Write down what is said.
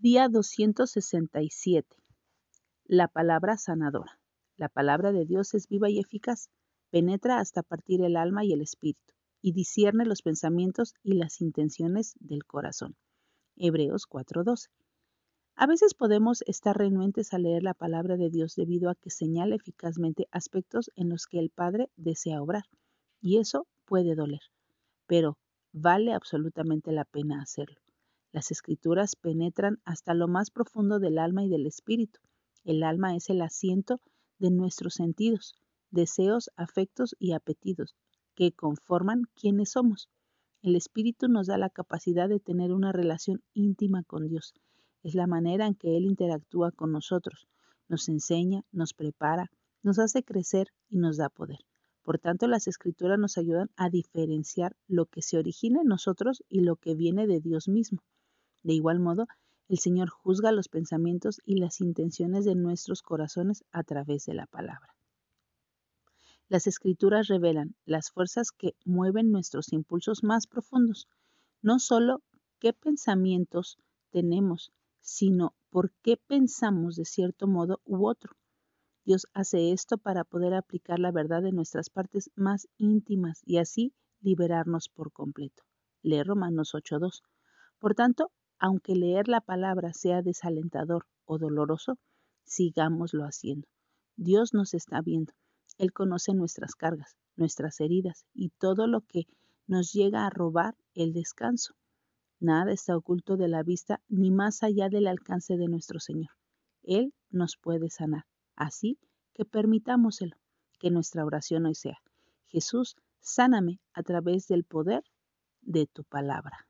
Día 267. La palabra sanadora. La palabra de Dios es viva y eficaz, penetra hasta partir el alma y el espíritu, y discierne los pensamientos y las intenciones del corazón. Hebreos 4:12. A veces podemos estar renuentes a leer la palabra de Dios debido a que señala eficazmente aspectos en los que el Padre desea obrar, y eso puede doler, pero vale absolutamente la pena hacerlo. Las escrituras penetran hasta lo más profundo del alma y del espíritu. El alma es el asiento de nuestros sentidos, deseos, afectos y apetitos, que conforman quienes somos. El espíritu nos da la capacidad de tener una relación íntima con Dios. Es la manera en que Él interactúa con nosotros, nos enseña, nos prepara, nos hace crecer y nos da poder. Por tanto, las escrituras nos ayudan a diferenciar lo que se origina en nosotros y lo que viene de Dios mismo. De igual modo, el Señor juzga los pensamientos y las intenciones de nuestros corazones a través de la palabra. Las escrituras revelan las fuerzas que mueven nuestros impulsos más profundos, no solo qué pensamientos tenemos, sino por qué pensamos de cierto modo u otro. Dios hace esto para poder aplicar la verdad en nuestras partes más íntimas y así liberarnos por completo. Lee Romanos 8.2. Por tanto, aunque leer la palabra sea desalentador o doloroso, sigámoslo haciendo. Dios nos está viendo. Él conoce nuestras cargas, nuestras heridas y todo lo que nos llega a robar el descanso. Nada está oculto de la vista ni más allá del alcance de nuestro Señor. Él nos puede sanar. Así que permitámoselo. Que nuestra oración hoy sea, Jesús, sáname a través del poder de tu palabra.